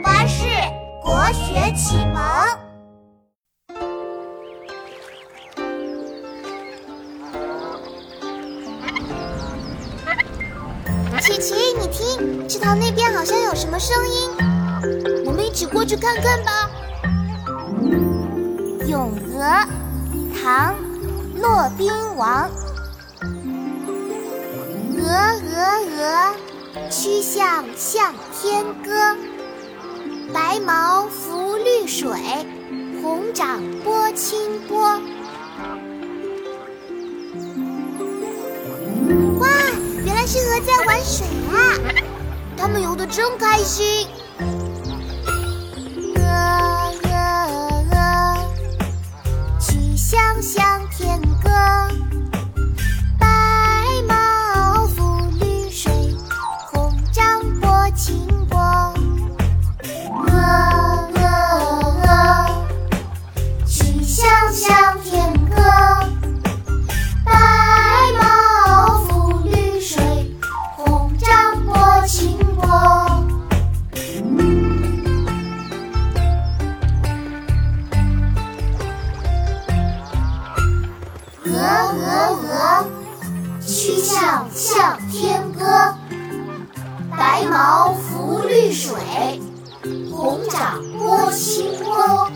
巴士国学启蒙。琪琪，你听，池塘那边好像有什么声音，我们一起过去看看吧。《咏鹅》唐·骆宾王。鹅鹅鹅，曲项向天歌。白毛浮绿水，红掌拨清波。哇，原来是鹅在玩水啊！它们游得真开心。鹅鹅鹅，曲项向天歌。白毛浮绿水，红掌拨清波。